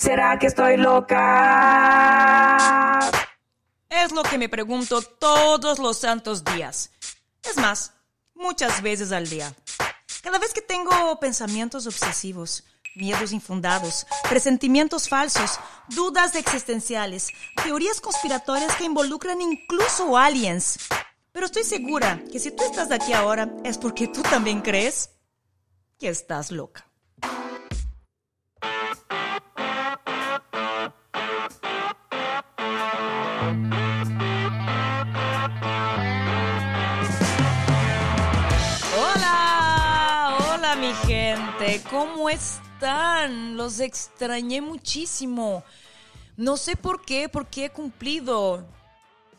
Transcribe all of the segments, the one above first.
¿Será que estoy loca? Es lo que me pregunto todos los santos días. Es más, muchas veces al día. Cada vez que tengo pensamientos obsesivos, miedos infundados, presentimientos falsos, dudas existenciales, teorías conspiratorias que involucran incluso aliens. Pero estoy segura que si tú estás aquí ahora es porque tú también crees que estás loca. ¿Cómo están? Los extrañé muchísimo. No sé por qué, porque he cumplido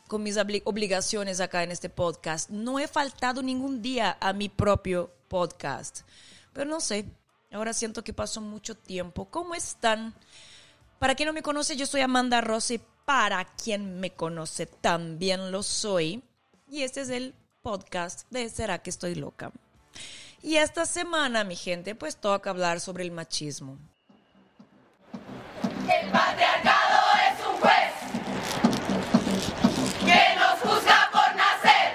con mis obligaciones acá en este podcast. No he faltado ningún día a mi propio podcast. Pero no sé, ahora siento que pasó mucho tiempo. ¿Cómo están? Para quien no me conoce, yo soy Amanda Rossi. Para quien me conoce, también lo soy. Y este es el podcast de ¿Será que estoy loca? Y esta semana, mi gente, pues toca hablar sobre el machismo. El patriarcado es un juez que nos juzga por nacer.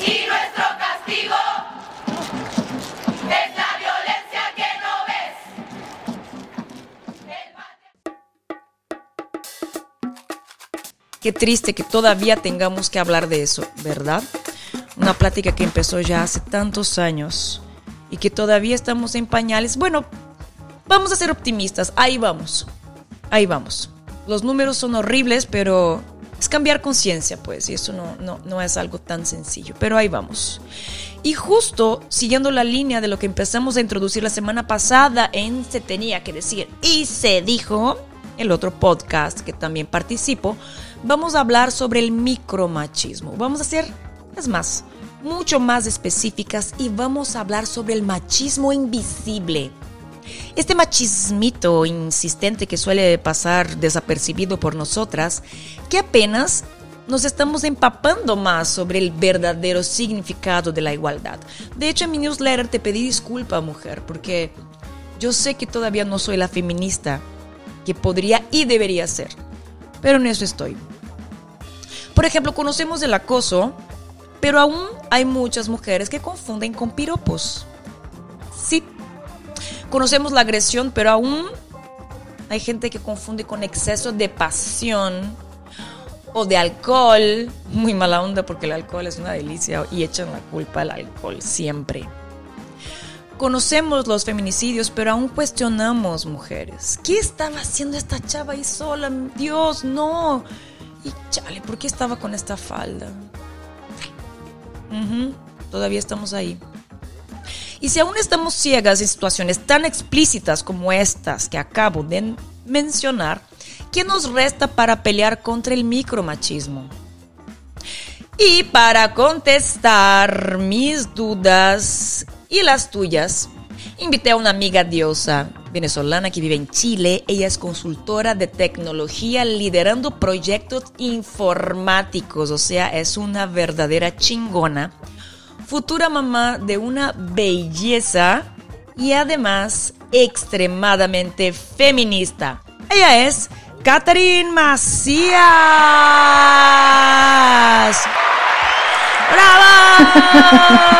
Y nuestro castigo es la violencia que no ves. El Qué triste que todavía tengamos que hablar de eso, ¿verdad? Una plática que empezó ya hace tantos años y que todavía estamos en pañales. Bueno, vamos a ser optimistas, ahí vamos, ahí vamos. Los números son horribles, pero es cambiar conciencia, pues, y eso no, no, no es algo tan sencillo, pero ahí vamos. Y justo siguiendo la línea de lo que empezamos a introducir la semana pasada en Se tenía que decir y se dijo, el otro podcast que también participo, vamos a hablar sobre el micromachismo. Vamos a hacer, es más, mucho más específicas y vamos a hablar sobre el machismo invisible. Este machismito insistente que suele pasar desapercibido por nosotras, que apenas nos estamos empapando más sobre el verdadero significado de la igualdad. De hecho, en mi newsletter te pedí disculpa, mujer, porque yo sé que todavía no soy la feminista que podría y debería ser, pero en eso estoy. Por ejemplo, conocemos el acoso, pero aún hay muchas mujeres que confunden con piropos. Sí, conocemos la agresión, pero aún hay gente que confunde con exceso de pasión o de alcohol. Muy mala onda porque el alcohol es una delicia y echan la culpa al alcohol siempre. Conocemos los feminicidios, pero aún cuestionamos mujeres. ¿Qué estaba haciendo esta chava ahí sola? Dios, no. Y chale, ¿por qué estaba con esta falda? Todavía estamos ahí. Y si aún estamos ciegas en situaciones tan explícitas como estas que acabo de mencionar, ¿qué nos resta para pelear contra el micromachismo? Y para contestar mis dudas y las tuyas, invité a una amiga diosa venezolana que vive en Chile. Ella es consultora de tecnología liderando proyectos informáticos, o sea, es una verdadera chingona. Futura mamá de una belleza y además extremadamente feminista. Ella es Catherine Macías. ¡Bravo!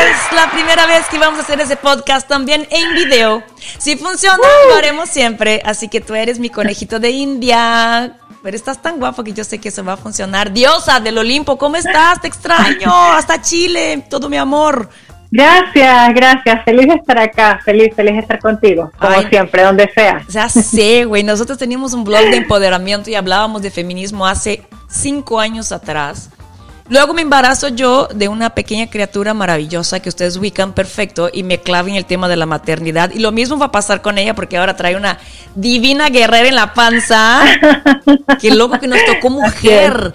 Es la primera vez que vamos a hacer ese podcast también en video. Si funciona, lo haremos siempre. Así que tú eres mi conejito de India. Pero estás tan guapo que yo sé que eso va a funcionar. Diosa del Olimpo, ¿cómo estás? Te extraño. Hasta Chile. Todo mi amor. Gracias, gracias. Feliz de estar acá. Feliz, feliz de estar contigo. Como Ay. siempre, donde sea. Ya sé, güey. Nosotros teníamos un blog de empoderamiento y hablábamos de feminismo hace cinco años atrás. Luego me embarazo yo de una pequeña criatura maravillosa que ustedes ubican perfecto y me clavo en el tema de la maternidad. Y lo mismo va a pasar con ella porque ahora trae una divina guerrera en la panza. Qué loco que nos tocó mujer.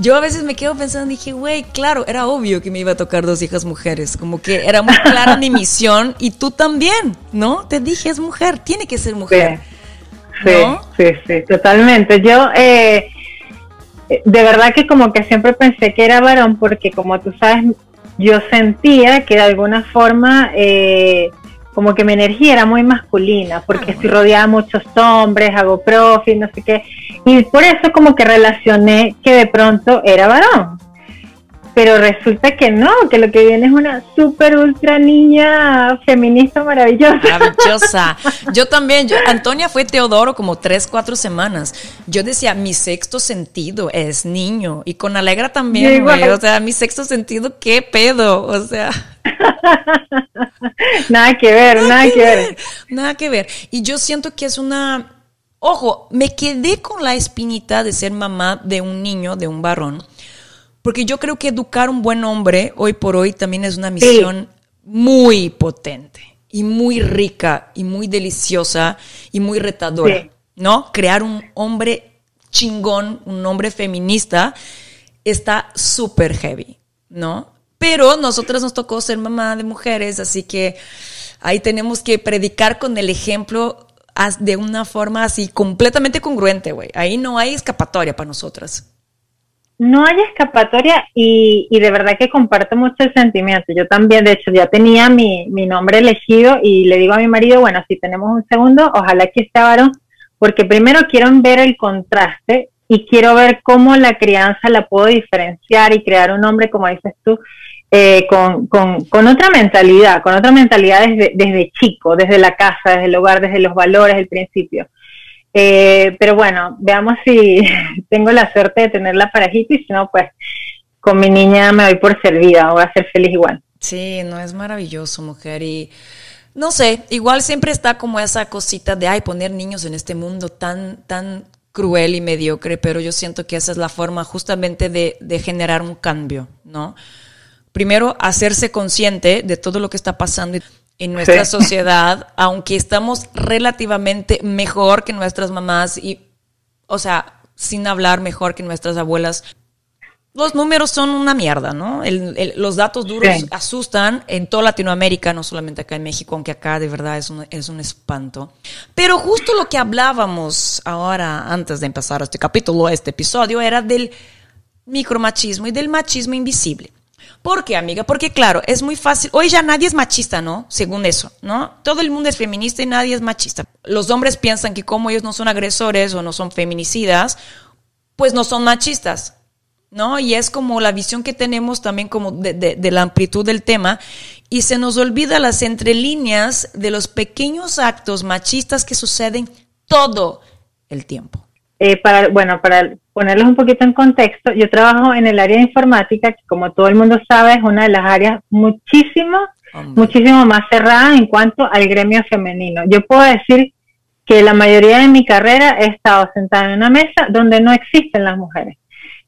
Yo a veces me quedo pensando, dije, güey, claro, era obvio que me iba a tocar dos hijas mujeres. Como que era muy clara mi misión y tú también, ¿no? Te dije, es mujer, tiene que ser mujer. Sí, ¿No? sí, sí, totalmente. Yo, eh, de verdad que como que siempre pensé que era varón porque como tú sabes, yo sentía que de alguna forma, eh, como que mi energía era muy masculina, porque estoy rodeada de muchos hombres, hago profi, no sé qué, y por eso como que relacioné que de pronto era varón pero resulta que no, que lo que viene es una super ultra niña feminista maravillosa. Maravillosa. Yo también, yo, Antonia fue Teodoro como tres, cuatro semanas. Yo decía, mi sexto sentido es niño. Y con Alegra también, güey. O sea, mi sexto sentido, ¿qué pedo? O sea. nada que ver, nada, que, ver. ver. Nada que ver. Y yo siento que es una... Ojo, me quedé con la espinita de ser mamá de un niño, de un varón porque yo creo que educar un buen hombre hoy por hoy también es una misión muy potente y muy rica y muy deliciosa y muy retadora, ¿no? Crear un hombre chingón, un hombre feminista, está súper heavy, ¿no? Pero nosotras nos tocó ser mamá de mujeres, así que ahí tenemos que predicar con el ejemplo de una forma así completamente congruente, güey. Ahí no hay escapatoria para nosotras no hay escapatoria y, y, de verdad que comparto mucho el sentimiento. Yo también, de hecho, ya tenía mi, mi, nombre elegido y le digo a mi marido, bueno, si tenemos un segundo, ojalá que esté varón, porque primero quiero ver el contraste y quiero ver cómo la crianza la puedo diferenciar y crear un hombre, como dices tú, eh, con, con, con, otra mentalidad, con otra mentalidad desde, desde chico, desde la casa, desde el hogar, desde los valores, el principio. Eh, pero bueno, veamos si tengo la suerte de tener la parejita y si no, pues con mi niña me doy por servida, voy a ser feliz igual. Sí, no es maravilloso, mujer. Y no sé, igual siempre está como esa cosita de, ay, poner niños en este mundo tan, tan cruel y mediocre, pero yo siento que esa es la forma justamente de, de generar un cambio, ¿no? Primero, hacerse consciente de todo lo que está pasando en nuestra sociedad, aunque estamos relativamente mejor que nuestras mamás y, o sea, sin hablar mejor que nuestras abuelas, los números son una mierda, ¿no? los datos duros asustan en toda Latinoamérica, no solamente acá en México, aunque acá de verdad es un, es un espanto. Pero justo lo que hablábamos ahora, antes de empezar este capítulo, este episodio, era del micromachismo y del machismo invisible. ¿Por qué, amiga? Porque claro, es muy fácil. Hoy ya nadie es machista, ¿no? Según eso, ¿no? Todo el mundo es feminista y nadie es machista. Los hombres piensan que como ellos no son agresores o no son feminicidas, pues no son machistas, ¿no? Y es como la visión que tenemos también como de, de, la amplitud del tema y se nos olvida las entrelíneas de los pequeños actos machistas que suceden todo el tiempo. Eh, para, bueno, para ponerlos un poquito en contexto, yo trabajo en el área de informática, que como todo el mundo sabe es una de las áreas muchísimo, muchísimo más cerrada en cuanto al gremio femenino. Yo puedo decir que la mayoría de mi carrera he estado sentada en una mesa donde no existen las mujeres.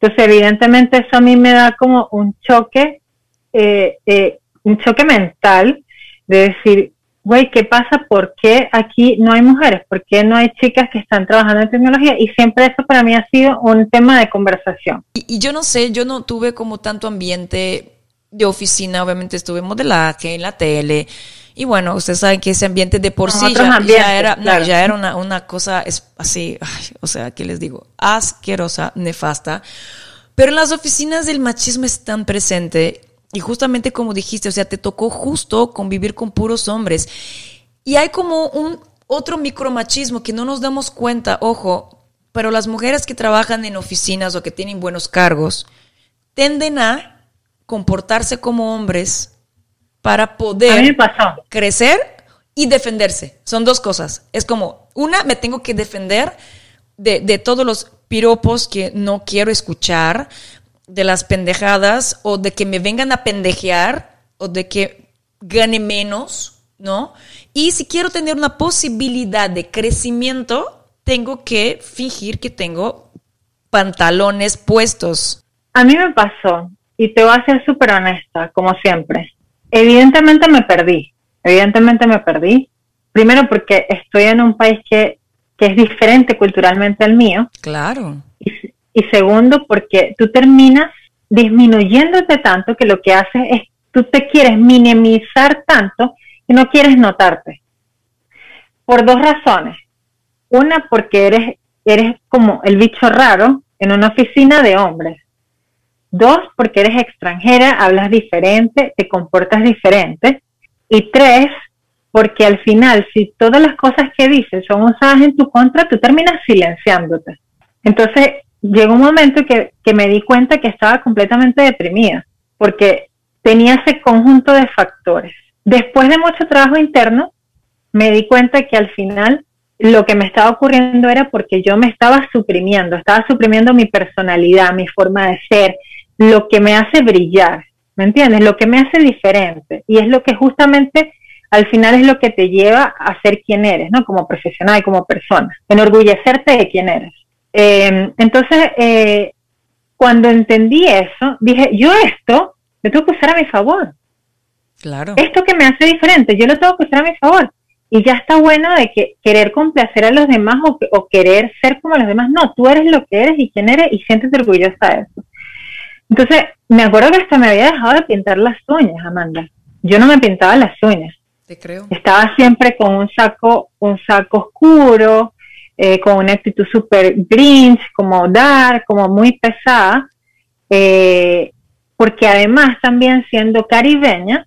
Entonces, evidentemente eso a mí me da como un choque, eh, eh, un choque mental de decir, güey, ¿qué pasa? ¿Por qué aquí no hay mujeres? ¿Por qué no hay chicas que están trabajando en tecnología? Y siempre eso para mí ha sido un tema de conversación. Y, yo no sé, yo no tuve como tanto ambiente de oficina, obviamente estuve en modelaje, en la tele, y bueno, ustedes saben que ese ambiente de por sí ya, era, ya era una, una cosa así, o sea, ¿qué les digo? Asquerosa, nefasta. Pero en las oficinas el machismo es tan presente y justamente como dijiste, o sea, te tocó justo convivir con puros hombres. Y hay como un otro micromachismo que no nos damos cuenta, ojo, pero las mujeres que trabajan en oficinas o que tienen buenos cargos tienden a comportarse como hombres para poder crecer y defenderse. Son dos cosas. Es como, una, me tengo que defender de, de todos los piropos que no quiero escuchar, de las pendejadas o de que me vengan a pendejear o de que gane menos, ¿no? Y si quiero tener una posibilidad de crecimiento, tengo que fingir que tengo pantalones puestos. A mí me pasó, y te voy a ser súper honesta, como siempre. Evidentemente me perdí, evidentemente me perdí. Primero porque estoy en un país que, que es diferente culturalmente al mío. Claro. Y, y segundo, porque tú terminas disminuyéndote tanto que lo que haces es, tú te quieres minimizar tanto que no quieres notarte. Por dos razones. Una, porque eres, eres como el bicho raro en una oficina de hombres. Dos, porque eres extranjera, hablas diferente, te comportas diferente. Y tres, porque al final, si todas las cosas que dices son usadas en tu contra, tú terminas silenciándote. Entonces, llegó un momento que, que me di cuenta que estaba completamente deprimida, porque tenía ese conjunto de factores. Después de mucho trabajo interno, me di cuenta que al final lo que me estaba ocurriendo era porque yo me estaba suprimiendo, estaba suprimiendo mi personalidad, mi forma de ser, lo que me hace brillar, ¿me entiendes? Lo que me hace diferente. Y es lo que justamente al final es lo que te lleva a ser quien eres, ¿no? Como profesional, como persona, enorgullecerte de quién eres. Eh, entonces, eh, cuando entendí eso, dije, yo esto lo tengo que usar a mi favor. Claro. Esto que me hace diferente, yo lo tengo que usar a mi favor. Y ya está bueno de que querer complacer a los demás o, o querer ser como los demás. No, tú eres lo que eres y quién eres y siéntete orgullosa de eso. Entonces, me acuerdo que hasta me había dejado de pintar las uñas, Amanda. Yo no me pintaba las uñas. Te creo. Estaba siempre con un saco, un saco oscuro, eh, con una actitud súper grinch, como dark, como muy pesada. Eh, porque además también siendo caribeña,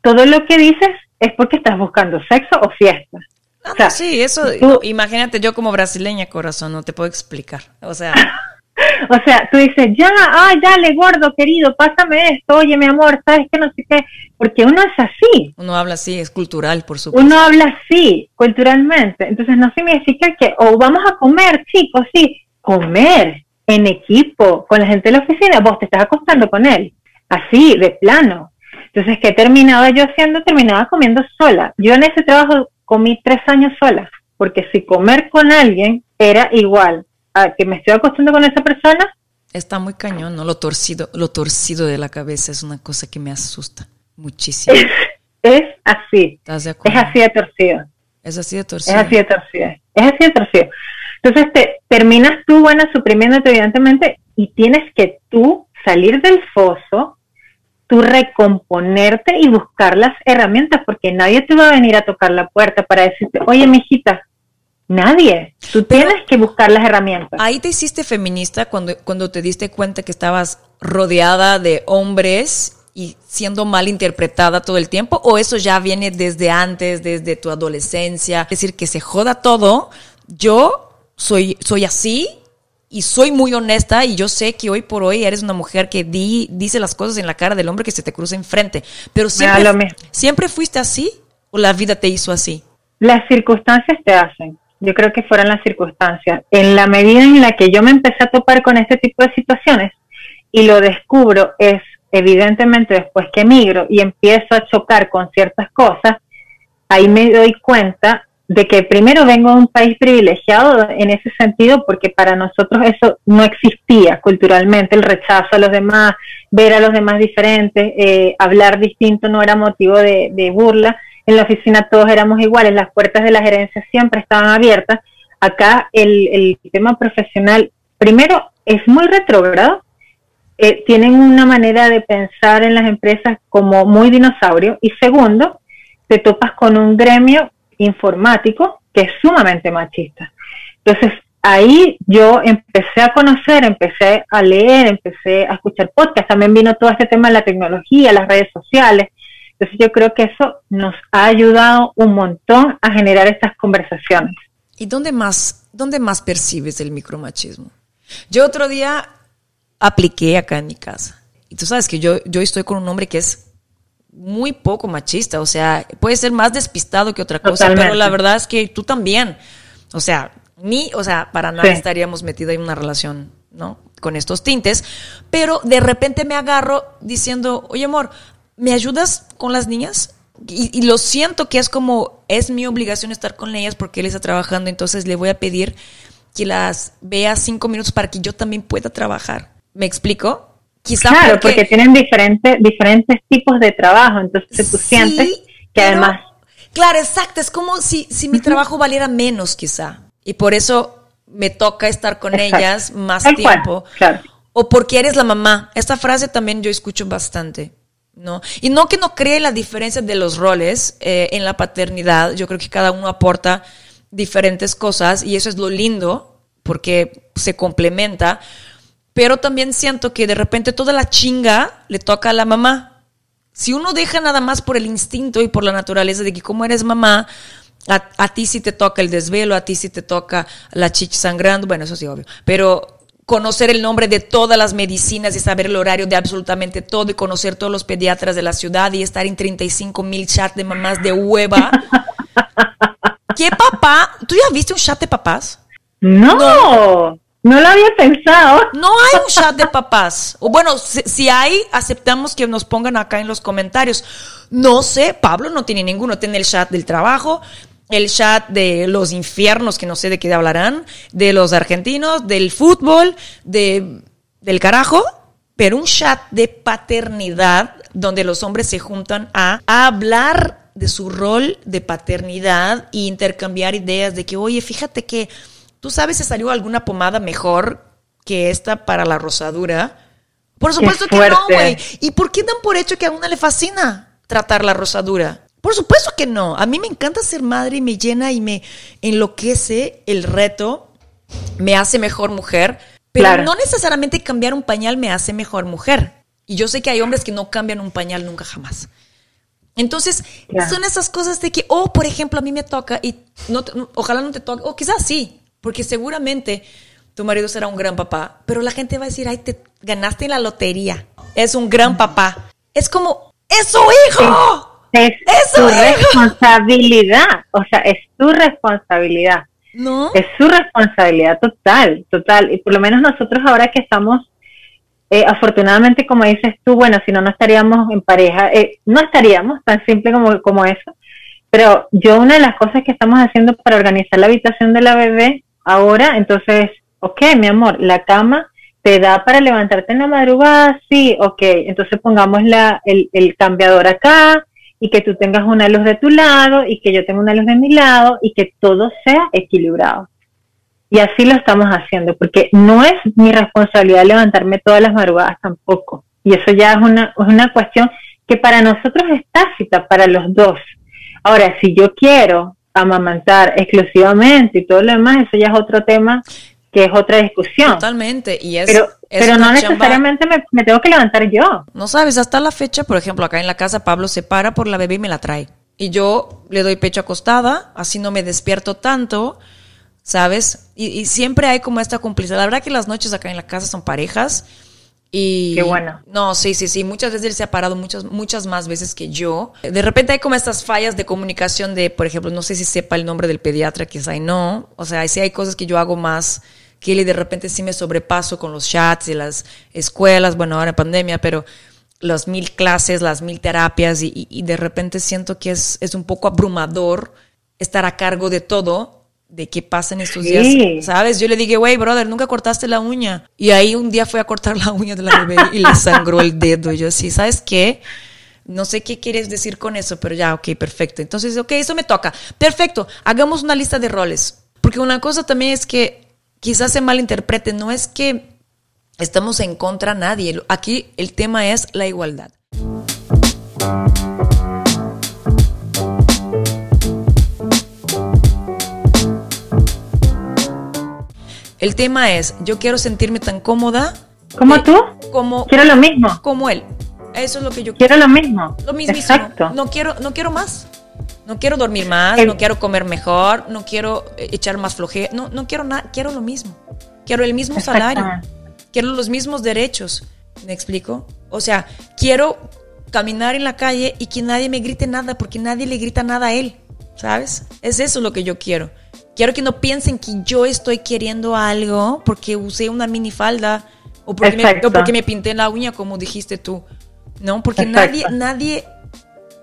todo lo que dices es porque estás buscando sexo o fiesta. Ah, O sea, sí, eso, tú- imagínate yo como brasileña, corazón, no te puedo explicar. O sea, O sea, tú dices, ya, ah, dale, gordo, querido, pásame esto, oye, mi amor, sabes que no sé qué, porque uno es así, uno habla así, es cultural, por supuesto. uno habla así, culturalmente, entonces no significa que, o vamos a comer, chicos, sí, comer en equipo, con la gente de la oficina, vos te estás acostando con él, así, de plano. Entonces, ¿qué terminaba yo haciendo? Terminaba comiendo sola. Yo en ese trabajo comí tres años sola, porque si comer con alguien era igual a que me estoy acostando con esa persona, Está muy cañón, ¿no? Lo torcido, lo torcido de la cabeza es una cosa que me asusta muchísimo. es, es así, ¿Estás de es acuerdo? así de torcido. Es así de Es torcido. así de torcido. Es así de torcido. Entonces te terminas tú, bueno, suprimiéndote evidentemente y tienes que tú salir del foso, tú recomponerte y buscar las herramientas porque nadie te va a venir a tocar la puerta para decirte, oye, mijita, nadie. Tú Pero- tienes que buscar las herramientas. Ahí te hiciste feminista cuando, cuando te diste cuenta que estabas rodeada de hombres y siendo mal interpretada todo el tiempo, o eso ya viene desde antes, desde tu adolescencia, es decir, que se joda todo. Yo soy, soy así y soy muy honesta y yo sé que hoy por hoy eres una mujer que di, dice las cosas en la cara del hombre que se te cruza enfrente. Pero siempre, siempre fuiste así o la vida te hizo así. Las circunstancias te hacen. Yo creo que fueron las circunstancias. En la medida en la que yo me empecé a topar con este tipo de situaciones y lo descubro es evidentemente después que emigro y empiezo a chocar con ciertas cosas, ahí me doy cuenta de que primero vengo de un país privilegiado en ese sentido porque para nosotros eso no existía culturalmente, el rechazo a los demás, ver a los demás diferentes, eh, hablar distinto no era motivo de, de burla, en la oficina todos éramos iguales, las puertas de la gerencia siempre estaban abiertas, acá el, el tema profesional primero es muy retrógrado, eh, tienen una manera de pensar en las empresas como muy dinosaurio y segundo, te topas con un gremio informático que es sumamente machista. Entonces, ahí yo empecé a conocer, empecé a leer, empecé a escuchar podcasts, también vino todo este tema de la tecnología, las redes sociales. Entonces, yo creo que eso nos ha ayudado un montón a generar estas conversaciones. ¿Y dónde más, dónde más percibes el micromachismo? Yo otro día apliqué acá en mi casa. Y tú sabes que yo, yo estoy con un hombre que es muy poco machista, o sea, puede ser más despistado que otra cosa, Totalmente. pero la verdad es que tú también. O sea, ni, o sea, para nada Sí. estaríamos metidos en una relación, ¿no? Con estos tintes, pero de repente me agarro diciendo, oye amor, ¿me ayudas con las niñas? Y, y lo siento que es como, es mi obligación estar con ellas porque él está trabajando, entonces le voy a pedir que las vea cinco minutos para que yo también pueda trabajar. ¿Me explico? Quizá Claro, porque, tienen diferentes, diferentes tipos de trabajo, entonces tú Sí, sientes que pero- además Claro, exacto. Es como si, si mi trabajo valiera menos, quizá. Y por eso me toca estar con Exacto. ellas más cual, tiempo. claro. O porque eres la mamá. Esta frase también yo escucho bastante. ¿No? Y no que no cree la diferencia de los roles eh, en la paternidad. Yo creo que cada uno aporta diferentes cosas y eso es lo lindo porque se complementa. Pero también siento que de repente toda la chinga le toca a la mamá. Si uno deja nada más por el instinto y por la naturaleza de que como eres mamá, a, a ti sí te toca el desvelo, a ti sí te toca la chicha sangrando, bueno, eso sí, obvio, pero conocer el nombre de todas las medicinas y saber el horario de absolutamente todo y conocer todos los pediatras de la ciudad y estar en 35 mil chats de mamás de hueva. ¿Qué papá? ¿Tú ya viste un chat de papás? No, no, lo había pensado. No hay un chat de papás. O bueno, si, si hay, aceptamos que nos pongan acá en los comentarios. No sé, Pablo no tiene ninguno. Tiene el chat del trabajo, el chat de los infiernos, que no sé de qué hablarán, de los argentinos, del fútbol, de, del carajo, pero un chat de paternidad donde los hombres se juntan a, hablar de su rol de paternidad e intercambiar ideas de que, oye, fíjate que tú sabes si salió alguna pomada mejor que esta para la rosadura. Por supuesto que no, güey. ¿Y por qué dan por hecho que a una le fascina tratar la rosadura? Por supuesto que no. A mí me encanta ser madre y me llena y me enloquece el reto. Me hace mejor mujer. Pero Claro. no necesariamente cambiar un pañal me hace mejor mujer. Y yo sé que hay hombres que no cambian un pañal nunca jamás. Entonces, son esas cosas de que, oh, por ejemplo, a mí me toca y no te- no- ojalá no te toque, o quizás sí, porque seguramente tu marido será un gran papá, pero la gente va a decir, ay, te ganaste en la lotería. Es un gran papá. Es como, ¡es su hijo! Es Eso tu es. responsabilidad, o sea, es tu responsabilidad. ¿No? Es su responsabilidad total, total. Y por lo menos nosotros ahora que estamos, eh, afortunadamente, como dices tú, bueno, si no, no estaríamos en pareja, eh, no estaríamos tan simple como, como eso. Pero yo una de las cosas que estamos haciendo para organizar la habitación de la bebé ahora, entonces, ok, mi amor, la cama te da para levantarte en la madrugada, sí, ok, entonces pongamos la, el, el cambiador acá, y que tú tengas una luz de tu lado y que yo tenga una luz de mi lado y que todo sea equilibrado. Y así lo estamos haciendo, porque no es mi responsabilidad levantarme todas las madrugadas tampoco. Y eso ya es una, es una cuestión que para nosotros es tácita, para los dos. Ahora, si yo quiero amamantar exclusivamente y todo lo demás, eso ya es otro tema que es otra discusión. Totalmente. Y es, Pero, es pero no necesariamente me, me tengo que levantar yo. No sabes, hasta la fecha, por ejemplo, acá en la casa Pablo se para por la bebé y me la trae. Y yo le doy pecho acostada, así no me despierto tanto, ¿sabes? Y, y siempre hay como esta complicidad. La verdad que las noches acá en la casa son parejas. Y Qué bueno. No, sí, sí, sí. Muchas veces él se ha parado muchas, muchas más veces que yo. De repente hay como estas fallas de comunicación de, por ejemplo, no sé si sepa el nombre del pediatra, quizá y no. O sea, sí hay cosas que yo hago más que él y de repente sí me sobrepaso con los chats y las escuelas, bueno, ahora en pandemia, pero las mil clases, las mil terapias y, y- de repente siento que es, es un poco abrumador estar a cargo de todo, de qué pasa en estos Sí. días, ¿sabes? Yo le dije, güey, brother, nunca cortaste la uña. Y ahí un día fui a cortar la uña de la bebé y le sangró el dedo. Y yo, sí, ¿sabes qué? No sé qué quieres decir con eso, pero ya, ok, perfecto. Entonces, ok, eso me toca. Perfecto, hagamos una lista de roles. Porque una cosa también es que quizás se malinterprete, no es que estamos en contra de nadie. Aquí el tema es la igualdad. El tema es, yo quiero sentirme tan cómoda ¿Como tú? como, Quiero lo mismo. como él. Eso es lo que yo quiero. Quiero lo mismo. Lo mismísimo. Exacto. No quiero, no quiero más. No quiero dormir más, no quiero comer mejor, no quiero eh, echar más flojera. No, no quiero nada, quiero lo mismo. Quiero el mismo salario. Quiero los mismos derechos. ¿Me explico? O sea, quiero caminar en la calle y que nadie me grite nada porque nadie le grita nada a él. ¿Sabes? Es eso lo que yo quiero. Quiero que no piensen que yo estoy queriendo algo porque usé una minifalda o porque, me, Exacto. o porque me pinté la uña, como dijiste tú. No, porque Exacto. nadie, nadie,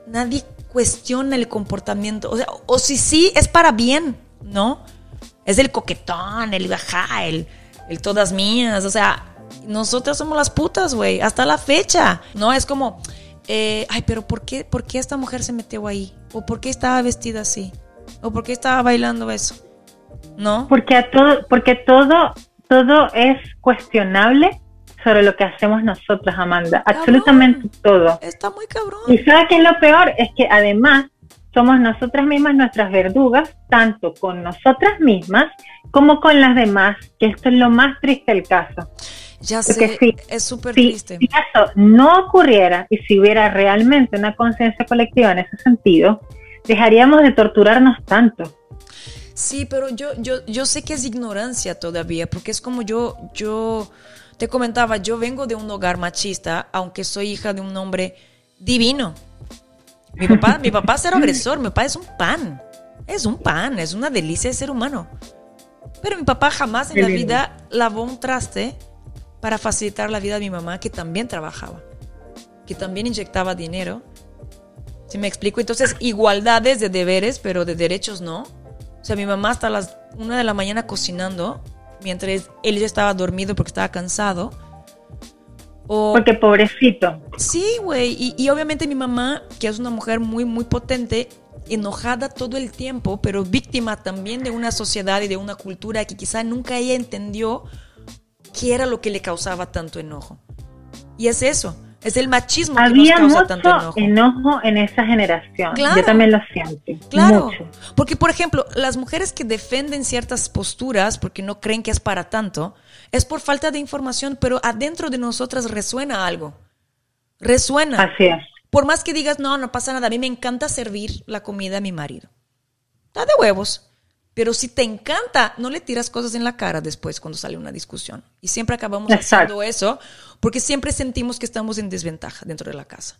nadie cuestiona el comportamiento. O sea, o si sí, es para bien, ¿no? Es el coquetón, el bajá, el, el todas mías. O sea, nosotras somos las putas, güey, hasta la fecha. No, es como, eh, ay, pero ¿por qué, ¿por qué esta mujer se metió ahí? ¿O por qué estaba vestida así? ¿O por qué estaba bailando eso? ¿No? Porque a todo, porque todo, todo es cuestionable sobre lo que hacemos nosotras, Amanda. Cabrón. Absolutamente todo. Está muy cabrón. Y sabes qué es lo peor, es que además somos nosotras mismas nuestras verdugas, tanto con nosotras mismas como con las demás, que esto es lo más triste del caso. Ya Porque sé, sí, es súper Si, triste. si eso no ocurriera y si hubiera realmente una conciencia colectiva en ese sentido, dejaríamos de torturarnos tanto. Sí, pero yo, yo, yo sé que es ignorancia todavía, porque es como yo, yo te comentaba, yo vengo de un hogar machista, aunque soy hija de un hombre divino. Mi papá, mi papá es cero agresor, mi papá es un pan. Es un pan, es una delicia de ser humano. Pero mi papá jamás en la vida lavó un traste para facilitar la vida de mi mamá, que también trabajaba, que también inyectaba dinero. ¿Sí me explico? Entonces, igualdades de deberes, pero de derechos no. O sea, mi mamá hasta las una de la mañana cocinando, mientras él ya estaba dormido porque estaba cansado. O, Porque pobrecito, Sí, güey. Y, y obviamente mi mamá, que es una mujer muy, muy potente, enojada todo el tiempo, pero víctima también de una sociedad y de una cultura que quizá nunca ella entendió qué era lo que le causaba tanto enojo. Y es eso, es el machismo que había nos causa mucho tanto enojo. enojo en esa generación. Claro. Yo también lo siento. Claro, Mucho. porque por ejemplo, las mujeres que defienden ciertas posturas porque no creen que es para tanto, es por falta de información, pero adentro de nosotras resuena algo. Resuena. Así es. Por más que digas, no, no pasa nada, a mí me encanta servir la comida a mi marido. Está de huevos. Pero si te encanta, no le tiras cosas en la cara después cuando sale una discusión. Y siempre acabamos Exacto. haciendo eso porque siempre sentimos que estamos en desventaja dentro de la casa.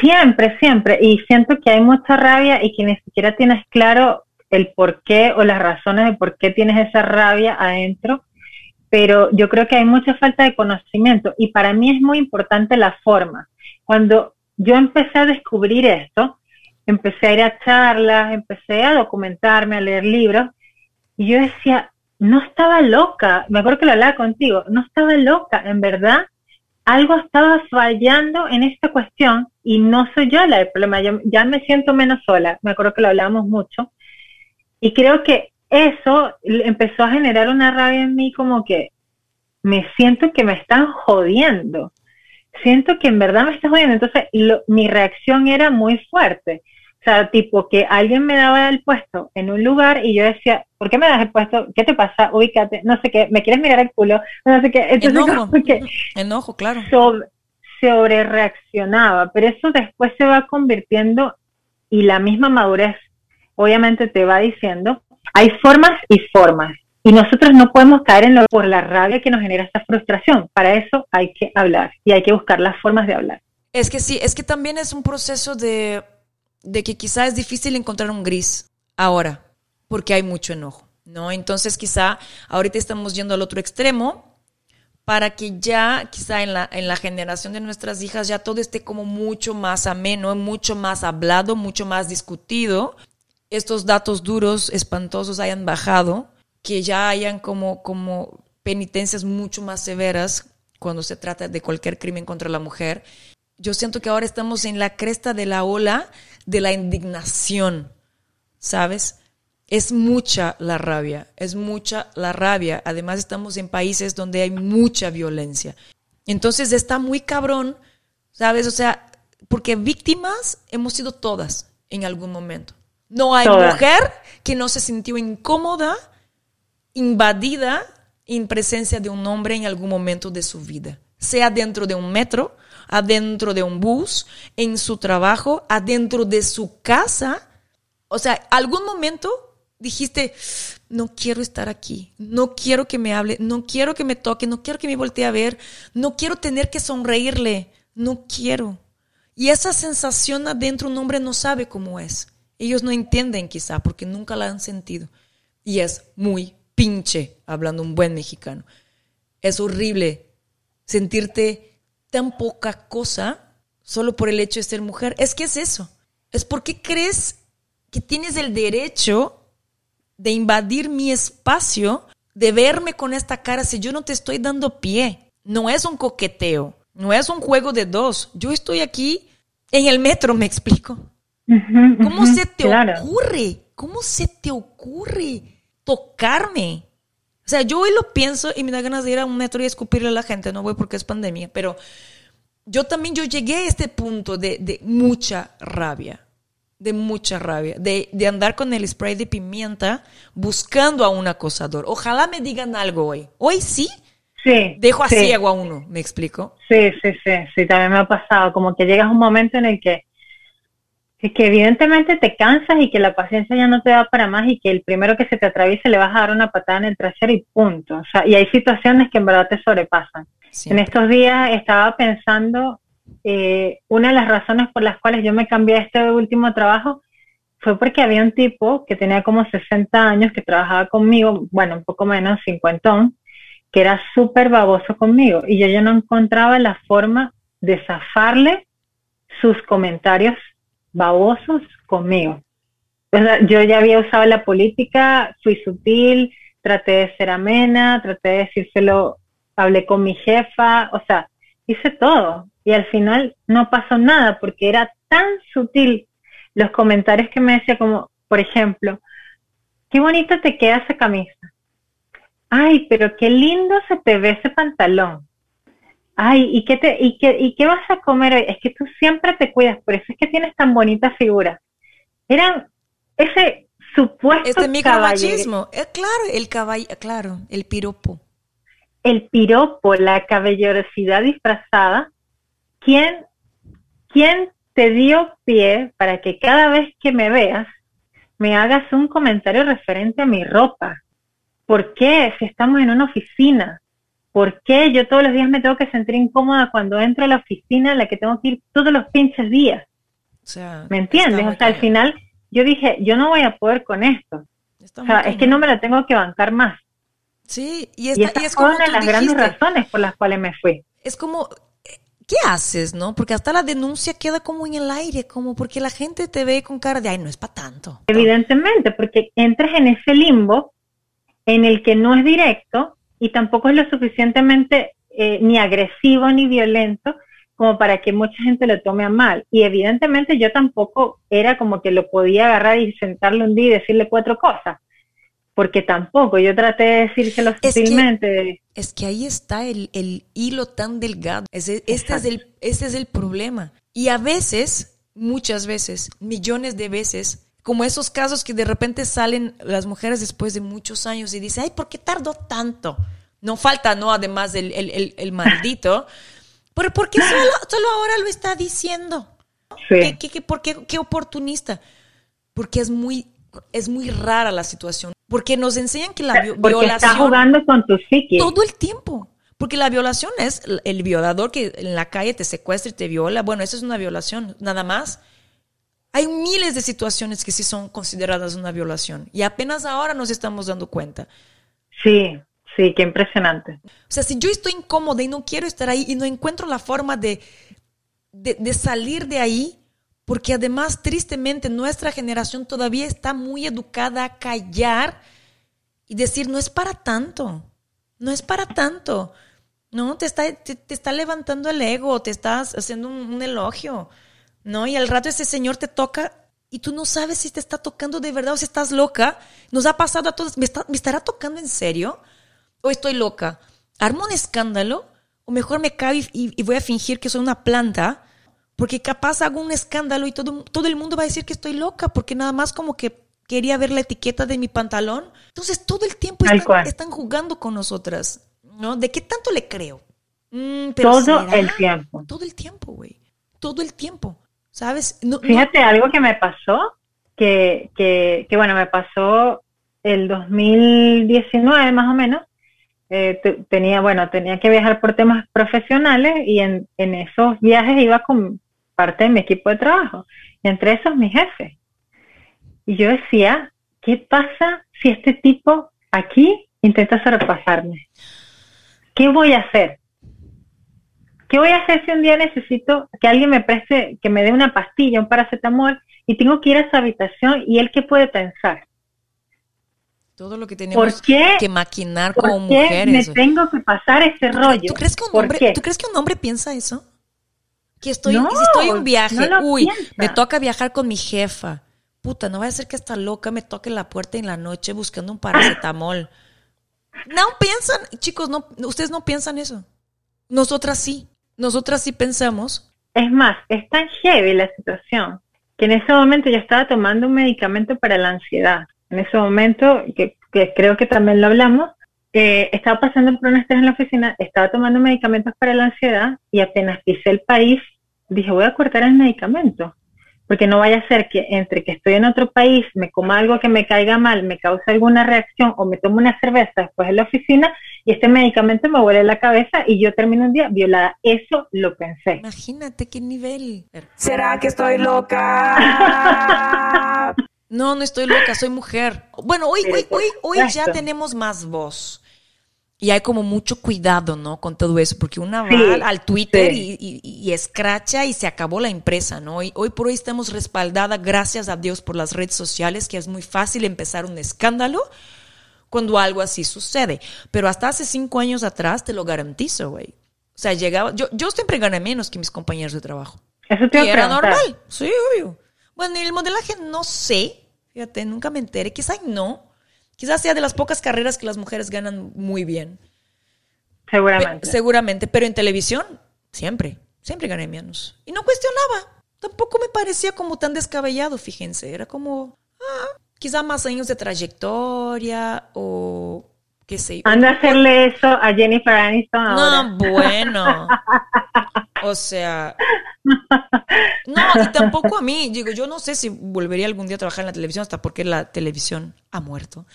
Siempre, siempre. Y siento que hay mucha rabia y que ni siquiera tienes claro el por qué o las razones de por qué tienes esa rabia adentro. Pero yo creo que hay mucha falta de conocimiento y para mí es muy importante la forma. Cuando yo empecé a descubrir esto, empecé a ir a charlas, empecé a documentarme, a leer libros y yo decía, no estaba loca, me acuerdo que lo hablaba contigo, no estaba loca, en verdad algo estaba fallando en esta cuestión y no soy yo la del problema, yo ya me siento menos sola, me acuerdo que lo hablábamos mucho y creo que eso empezó a generar una rabia en mí como que me siento que me están jodiendo, siento que en verdad me están jodiendo, entonces mi reacción era muy fuerte, o sea, tipo que alguien me daba el puesto en un lugar y yo decía, ¿por qué me das el puesto? ¿Qué te pasa? Ubícate, no sé qué, me quieres mirar el culo, no sé qué, entonces Enojo. que Enojo, claro. sobre, sobre reaccionaba, pero eso después se va convirtiendo y la misma madurez obviamente te va diciendo, hay formas y formas y nosotros no podemos caer en lo por la rabia que nos genera esta frustración, para eso hay que hablar y hay que buscar las formas de hablar. Es que sí, es que también es un proceso de, de que quizá es difícil encontrar un gris ahora, porque hay mucho enojo, ¿no? Entonces quizá ahorita estamos yendo al otro extremo para que ya quizá en la, en la generación de nuestras hijas ya todo esté como mucho más ameno, mucho más hablado, mucho más discutido, estos datos duros, espantosos hayan bajado, que ya hayan como, como penitencias mucho más severas cuando se trata de cualquier crimen contra la mujer. Yo siento que ahora estamos en la cresta de la ola de la indignación, ¿sabes? Es mucha la rabia, es mucha la rabia. Además estamos en países donde hay mucha violencia. Entonces está muy cabrón, ¿sabes? O sea, porque víctimas hemos sido todas en algún momento. No hay Todas. mujer que no se sintió incómoda, invadida en presencia de un hombre en algún momento de su vida. Sea dentro de un metro, adentro de un bus, en su trabajo, adentro de su casa. O sea, algún momento dijiste, no quiero estar aquí, no quiero que me hable, no quiero que me toque, no quiero que me voltee a ver, no quiero tener que sonreírle, no quiero. Y esa sensación adentro un hombre no sabe cómo es. Ellos no entienden quizá porque nunca la han sentido. Y es muy pinche, hablando un buen mexicano. Es horrible sentirte tan poca cosa solo por el hecho de ser mujer. Es que es eso. Es porque crees que tienes el derecho de invadir mi espacio, de verme con esta cara si yo no te estoy dando pie. No es un coqueteo, no es un juego de dos. Yo estoy aquí en el metro, me explico. ¿Cómo se te claro. ocurre? ¿Cómo se te ocurre tocarme? O sea, yo hoy lo pienso y me da ganas de ir a un metro y escupirle a la gente. No voy porque es pandemia, pero yo también yo llegué a este punto de, de mucha rabia. de mucha rabia, de, de andar con el spray de pimienta buscando a un acosador. Ojalá me digan algo hoy. Hoy sí, Sí. dejo a sí. ciego a uno, ¿me explico? Sí, sí, sí, sí, también me ha pasado, como que llegas a un momento en el que, es que evidentemente te cansas y que la paciencia ya no te da para más y que el primero que se te atraviese le vas a dar una patada en el trasero y punto. O sea, y hay situaciones que en verdad te sobrepasan. En estos días estaba pensando, eh, una de las razones por las cuales yo me cambié a este último trabajo fue porque había un tipo que tenía como 60 años que trabajaba conmigo, bueno, un poco menos, cincuentón, que era súper baboso conmigo y yo ya no encontraba la forma de zafarle sus comentarios babosos conmigo. O sea, yo ya había usado la política, fui sutil, traté de ser amena, traté de decírselo, hablé con mi jefa, o sea, hice todo y al final no pasó nada porque era tan sutil los comentarios que me decía como, por ejemplo, qué bonito te queda esa camisa. Ay, pero qué lindo se te ve ese pantalón. Ay, ¿y qué, te, y, qué, ¿y qué vas a comer hoy? Es que tú siempre te cuidas, por eso es que tienes tan bonita figura. Eran ese supuesto Este micromachismo, eh, claro, el caballo, claro, el piropo. el piropo, la caballerosidad disfrazada, ¿quién, ¿quién te dio pie para que cada vez que me veas me hagas un comentario referente a mi ropa? ¿Por qué si estamos en una oficina? ¿Por qué yo todos los días me tengo que sentir incómoda cuando entro a la oficina en la que tengo que ir todos los pinches días? O sea, ¿Me entiendes? O sea, al final yo dije, yo no voy a poder con esto. Está O sea, es que no me la tengo que bancar más. Sí, y, esta y es fue como una de las grandes razones por las cuales me fui. es como, ¿qué haces, no? Porque hasta la denuncia queda como en el aire, como porque la gente te ve con cara de, ay, no es para tanto. Evidentemente, porque entras en ese limbo en el que no es directo y tampoco es lo suficientemente eh, ni agresivo ni violento como para que mucha gente lo tome a mal. Y evidentemente yo tampoco era como que lo podía agarrar y sentarle un día y decirle cuatro cosas, porque tampoco, yo traté de decírselo Es que- sutilmente. Es que ahí está el, el hilo tan delgado. Ese- este, es el, este es el problema. Y a veces, muchas veces, millones de veces, como esos casos que de repente salen las mujeres después de muchos años y dicen, ay, ¿por qué tardó tanto? No falta, ¿no? Además el, el, el, el maldito. Pero ¿por qué solo, solo ahora lo está diciendo? Sí. ¿Qué, qué, qué- por qué, qué oportunista? Porque es muy, es muy rara la situación. Porque nos enseñan que la Porque está violación jugando con tu psique. todo el tiempo. Porque la violación es el violador que en la calle te secuestra y te viola. Bueno, eso es una violación, nada más. Hay miles de situaciones que sí son consideradas una violación. Y apenas ahora nos estamos dando cuenta. Sí, sí, qué impresionante. O sea, si yo estoy incómoda y no quiero estar ahí y no encuentro la forma de, de, de salir de ahí, porque además, tristemente, nuestra generación todavía está muy educada a callar y decir, no es para tanto, no es para tanto. No, te está, te, te está levantando el ego, te estás haciendo un, un elogio, ¿no? Y al rato ese señor te toca y tú no sabes si te está tocando de verdad o si estás loca. Nos ha pasado a todos, ¿me, está- me estará tocando en serio? ¿O estoy loca? ¿Armo un escándalo? ¿O mejor me cago y, y- y voy a fingir que soy una planta? Porque capaz hago un escándalo y todo, todo el mundo va a decir que estoy loca, porque nada más como que quería ver la etiqueta de mi pantalón. Entonces todo el tiempo están, jugando con nosotras, ¿no? ¿De qué tanto le creo? Mm, pero Todo ¿será? el tiempo. Todo el tiempo, güey. Todo el tiempo. Fíjate algo que me pasó, que, que, que bueno, me pasó el 2019 más o menos. Eh, te- tenía, bueno, tenía que viajar por temas profesionales y en, en esos viajes iba con parte de mi equipo de trabajo. Y entre esos mi jefe. Y yo decía, ¿qué pasa si este tipo aquí intenta sobrepasarme? ¿Qué voy a hacer? ¿Qué voy a hacer si un día necesito que alguien me preste, que me dé una pastilla, un paracetamol, y tengo que ir a su habitación y él qué puede pensar? todo lo que tenemos que maquinar ¿Por como qué mujeres. me tengo que pasar ese ¿Tú, rollo? tú crees que un ¿Por hombre, qué? ¿Tú crees que un hombre piensa eso? Que estoy, No, si estoy en un viaje, no uy, piensa. me toca viajar con mi jefa. Puta, no vaya a ser que esta loca me toque la puerta en la noche buscando un paracetamol. No piensan, chicos, no, ustedes no piensan eso. Nosotras sí. Nosotras sí pensamos. Es más, es tan heavy la situación que en ese momento yo estaba tomando un medicamento para la ansiedad. En ese momento, que, creo que también lo hablamos, eh, estaba pasando por un estrés en la oficina, estaba tomando medicamentos para la ansiedad y apenas pisé el país, dije, voy a cortar el medicamento porque no vaya a ser que entre que estoy en otro país, me coma algo que me caiga mal, me cause alguna reacción o me tome una cerveza después en la oficina y este medicamento me vuelve la cabeza y yo termino un día violada. Eso lo pensé. Imagínate qué nivel. ¿Será que estoy loca? No, no estoy loca, soy mujer. Bueno, hoy, hoy, hoy, hoy ya tenemos más voz. Y hay como mucho cuidado, ¿no? Con todo eso, porque una va Sí, al- Twitter sí. y, y- y escracha y se acabó la empresa, ¿no? Y hoy por hoy estamos respaldadas, gracias a Dios, por las redes sociales, que es muy fácil empezar un escándalo cuando algo así sucede. Pero hasta hace cinco años atrás, te lo garantizo, güey. O sea, llegaba, yo, yo siempre gané menos que mis compañeros de trabajo. Eso te Y era normal, sí, obvio. Bueno, y el modelaje no sé, fíjate, nunca me enteré, quizás no. Quizás sea de las pocas carreras que las mujeres ganan muy bien. Pe- Seguramente. seguramente, pero en televisión, siempre, siempre gané menos. Y no cuestionaba. Tampoco me parecía como tan descabellado, fíjense. Era como, ah, quizá más años de trayectoria o qué sé yo. Anda a hacerle eso a Jennifer Aniston ahora. No, bueno. O sea. No, y tampoco a mí. Digo, yo no sé si volvería algún día a trabajar en la televisión, hasta porque la televisión ha muerto.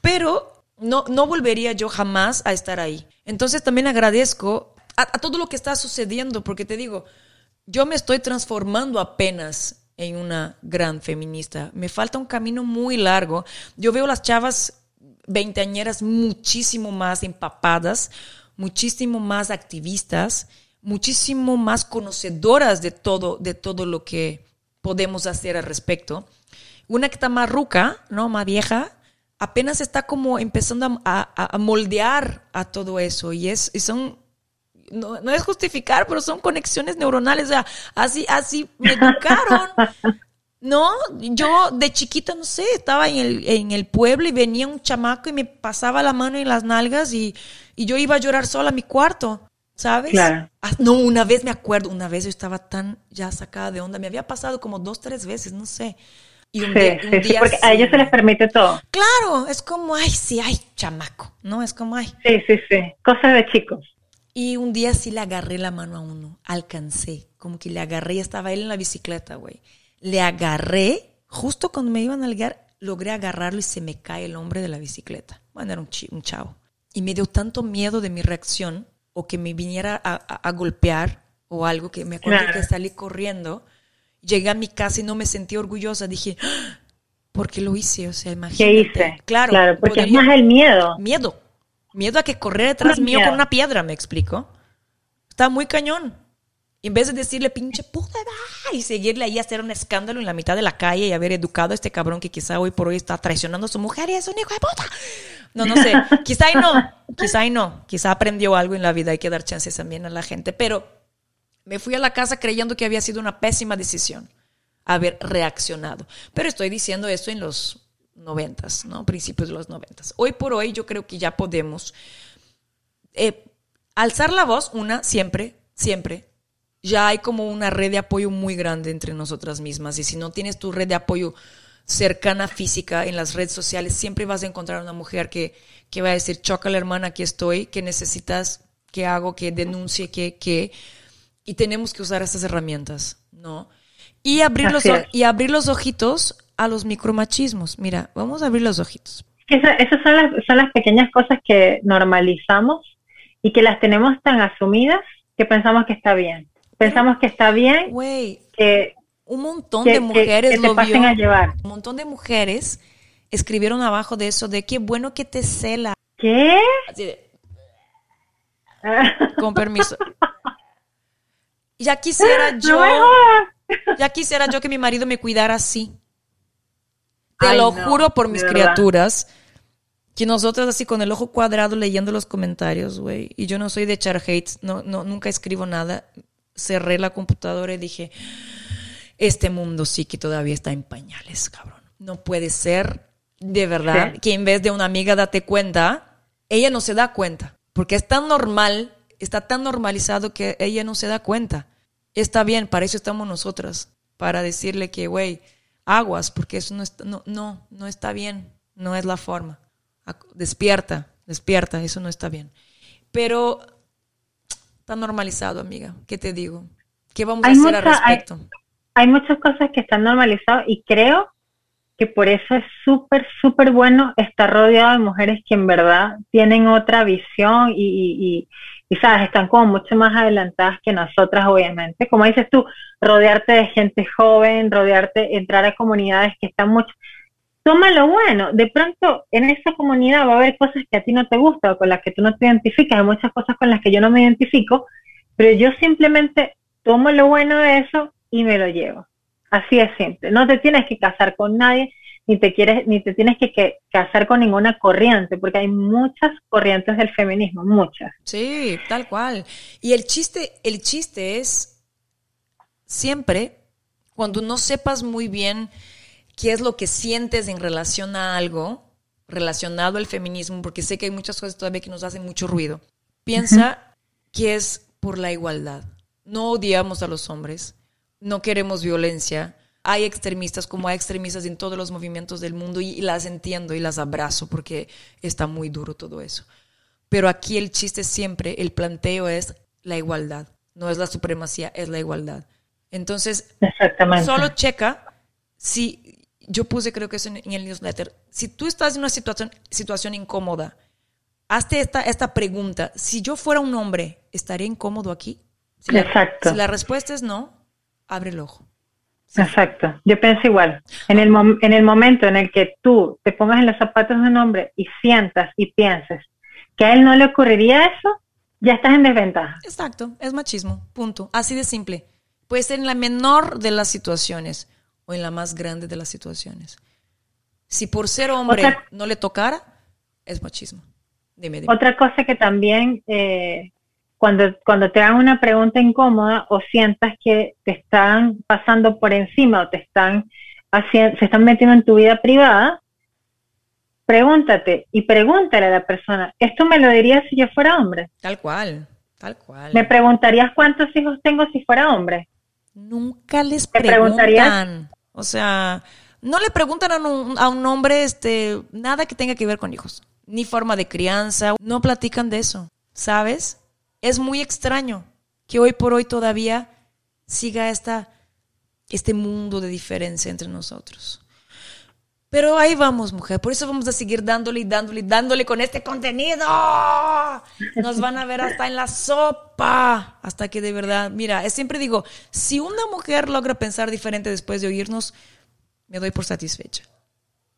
Pero no, no volvería yo jamás a estar ahí. Entonces también agradezco a, a todo lo que está sucediendo, porque te digo, yo me estoy transformando apenas en una gran feminista. Me falta un camino muy largo. Yo veo las chavas veinteañeras muchísimo más empapadas, muchísimo más activistas, muchísimo más conocedoras de todo, de todo lo que podemos hacer al respecto. Una que está más ruca, ¿no? Más vieja, apenas está como empezando a, a- a moldear a todo eso. Y es, y son no, no es justificar, pero son conexiones neuronales. O sea, así, así me educaron. No, yo de chiquita, no sé, estaba en el, en el pueblo y venía un chamaco y me pasaba la mano en las nalgas y, y yo iba a llorar sola a mi cuarto, ¿sabes? Claro. Ah, no, una vez me acuerdo, una vez yo estaba tan ya sacada de onda, me había pasado como dos, tres veces, no sé. Y un Sí, día, un sí, sí, día porque a sí. ellos se les permite todo. Claro, es como, ay, sí, ay, chamaco, ¿no? Es como, ay. Sí, sí, sí. Cosas de chicos. Y un día sí le agarré la mano a uno, alcancé, como que le agarré, estaba él en la bicicleta, güey. Le agarré, justo cuando me iban a ligar, logré agarrarlo y se me cae el hombre de la bicicleta. Bueno, era un, chi- un chavo. Y me dio tanto miedo de mi reacción o que me viniera a, a- a golpear o algo que me acuerdo Claro. que salí corriendo. Llegué a mi casa y no me sentí orgullosa. Dije, "Ah, ¿por qué lo hice? O sea, imagínate. ¿Qué hice? Claro, Claro, porque es más el miedo. Miedo. Miedo a que correr detrás mío miedo. con una piedra, me explico. Está muy cañón. En vez de decirle pinche puta va", y seguirle ahí a hacer un escándalo en la mitad de la calle y haber educado a este cabrón que quizá hoy por hoy está traicionando a su mujer y es un hijo de puta. No, no sé. quizá y no. Quizá y no. Quizá aprendió algo en la vida. Hay que dar chances también a la gente. Pero me fui a la casa creyendo que había sido una pésima decisión haber reaccionado. Pero estoy diciendo esto en los noventas, ¿no? Principios de los noventas. Hoy por hoy yo creo que ya podemos eh, alzar la voz, una, siempre, siempre. Ya hay como una red de apoyo muy grande entre nosotras mismas. Y si no tienes tu red de apoyo cercana física en las redes sociales, siempre vas a encontrar una mujer que, que va a decir, chócala hermana, aquí estoy, que necesitas, que hago, que denuncie, que, que... Y tenemos que usar estas herramientas, ¿no? Y abrir, los, Así o- es. y abrir los ojitos a los micromachismos. Mira, vamos a abrir los ojitos. Esa- esas son las, son las pequeñas cosas que normalizamos y que las tenemos tan asumidas que pensamos que está bien. Pensamos que está bien Güey, que, un montón que- de mujeres que te lo pasen vio. a llevar. Un montón de mujeres escribieron abajo de eso, de qué bueno que te cela. ¿Qué? Así de, con permiso. Ya quisiera yo, No ya quisiera yo que mi marido me cuidara así. Te Ay, lo no, juro por mis verdad. criaturas. Que nosotras así con el ojo cuadrado leyendo los comentarios, güey. Y yo no soy de echar hate, no, no, nunca escribo nada. Cerré la computadora y dije, este mundo sí que todavía está en pañales, cabrón. No puede ser, de verdad, Sí. que en vez de una amiga date cuenta, ella no se da cuenta. Porque es tan normal, está tan normalizado que ella no se da cuenta. Está bien, para eso estamos nosotras. para decirle que, güey, aguas, porque eso no está, no, no, no está bien, no es la forma. Despierta, despierta, eso no está bien. Pero está normalizado, amiga. ¿Qué te digo? ¿Qué vamos a hacer al hay- respecto? hay muchas cosas que están normalizadas y creo que por eso es súper, súper bueno estar rodeado de mujeres que en verdad tienen otra visión y, y, y, y, sabes, están como mucho más adelantadas que nosotras, obviamente. Como dices tú, rodearte de gente joven, rodearte, entrar a comunidades que están mucho... Toma lo bueno, de pronto en esa comunidad va a haber cosas que a ti no te gustan o con las que tú no te identificas, hay muchas cosas con las que yo no me identifico, pero yo simplemente tomo lo bueno de eso y me lo llevo. Así es simple. No te tienes que casar con nadie, ni te quieres, ni te tienes que, que casar con ninguna corriente, porque hay muchas corrientes del feminismo, muchas. Sí, tal cual. Y el chiste, el chiste es siempre cuando no sepas muy bien qué es lo que sientes en relación a algo relacionado al feminismo, porque sé que hay muchas cosas todavía que nos hacen mucho ruido. Piensa que es por la igualdad. No odiamos a los hombres, no queremos violencia. Hay extremistas como hay extremistas en todos los movimientos del mundo y, y las entiendo y las abrazo porque está muy duro todo eso. Pero aquí el chiste siempre, el planteo es la igualdad. No es la supremacía, es la igualdad. Entonces, Exactamente. solo checa si, yo puse creo que eso en, en el newsletter, si tú estás en una situación, situación incómoda, hazte esta, esta pregunta, si yo fuera un hombre, ¿estaría incómodo aquí? Si la, Exacto. si la respuesta es no, abre el ojo. Exacto, yo pienso igual. En el, mom- en el momento en el que tú te pongas en los zapatos de un hombre y sientas y pienses que a él no le ocurriría eso, ya estás en desventaja. Exacto, es machismo, punto. Así de simple. Puede ser en la menor de las situaciones o en la más grande de las situaciones. Si por ser hombre Otra- no le tocara, es machismo. Dime, dime. Otra cosa que también eh, cuando, cuando te hagan una pregunta incómoda o sientas que te están pasando por encima o te están haciendo, se están metiendo en tu vida privada, pregúntate y pregúntale a la persona, ¿esto me lo dirías si yo fuera hombre? Tal cual, tal cual. ¿Me preguntarías cuántos hijos tengo si fuera hombre? Nunca les preguntan. O sea, no le preguntan a un, a un hombre este, nada que tenga que ver con hijos, ni forma de crianza. No platican de eso, ¿sabes? Es muy extraño que hoy por hoy todavía siga esta, este mundo de diferencia entre nosotros. Pero ahí vamos, mujer. Por eso vamos a seguir dándole y dándole y dándole con este contenido. Nos van a ver hasta en la sopa. Hasta que de verdad, mira, siempre digo, si una mujer logra pensar diferente después de oírnos, me doy por satisfecha.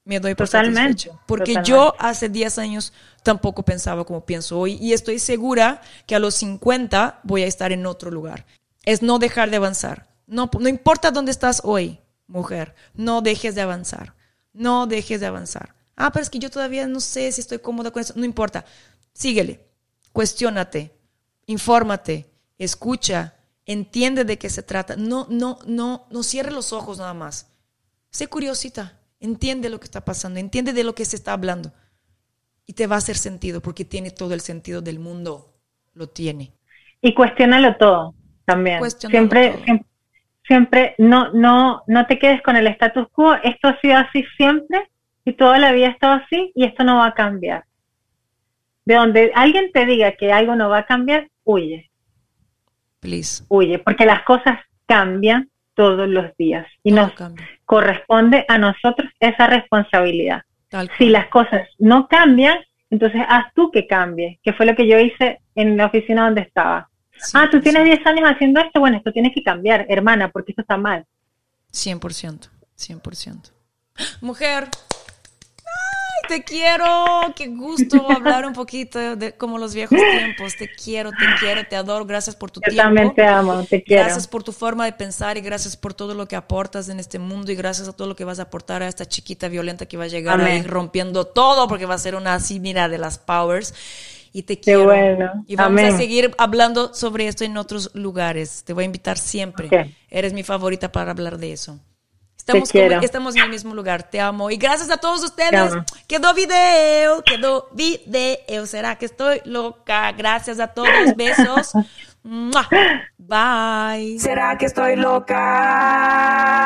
Me doy por Totalmente, satisfecha. Porque totalmente. yo hace 10 años tampoco pensaba como pienso hoy y estoy segura que a los 50 voy a estar en otro lugar. Es no dejar de avanzar. No, no importa dónde estás hoy, mujer, no dejes de avanzar. No dejes de avanzar. Ah, pero es que yo todavía no sé si estoy cómoda con eso. No importa. Síguele. Cuestiónate. Infórmate. Escucha. Entiende de qué se trata. No, no, no, no cierre los ojos nada más. Sé curiosita. Entiende lo que está pasando. Entiende de lo que se está hablando. Y te va a hacer sentido porque tiene todo el sentido del mundo. Lo tiene. Y cuestiónalo todo también. Siempre, todo. siempre, siempre no, no, no te quedes con el status quo. Esto ha sido así siempre y toda la vida ha estado así y esto no va a cambiar. De donde alguien te diga que algo no va a cambiar, huye, Please. huye, porque las cosas cambian todos los días y Todo nos cambia. corresponde a nosotros esa responsabilidad. Tal si las cosas no cambian, entonces haz tú que cambie, que fue lo que yo hice en la oficina donde estaba. Ah, tú 100%. tienes 10 años haciendo esto, bueno, esto tienes que cambiar, hermana, porque esto está mal. 100%, 100%. Mujer, ay, te quiero, qué gusto hablar un poquito de como los viejos tiempos. Te quiero, te quiero, te adoro. Gracias por tu Yo tiempo. también te amo, te quiero. Gracias por tu forma de pensar y gracias por todo lo que aportas en este mundo y gracias a todo lo que vas a aportar a esta chiquita violenta que va a llegar Amén. ahí rompiendo todo porque va a ser una así, mira, de las powers. Y te Qué quiero. bueno. Y vamos a Amén. seguir hablando sobre esto en otros lugares. Te voy a invitar siempre. Ok. Eres mi favorita para hablar de eso. Estamos, como- estamos en el mismo lugar. Te amo. Y gracias a todos Te ustedes. Quedó video. Quedó video. ¿Será que estoy loca? Gracias a todos. Besos. Bye. ¿Será que estoy loca?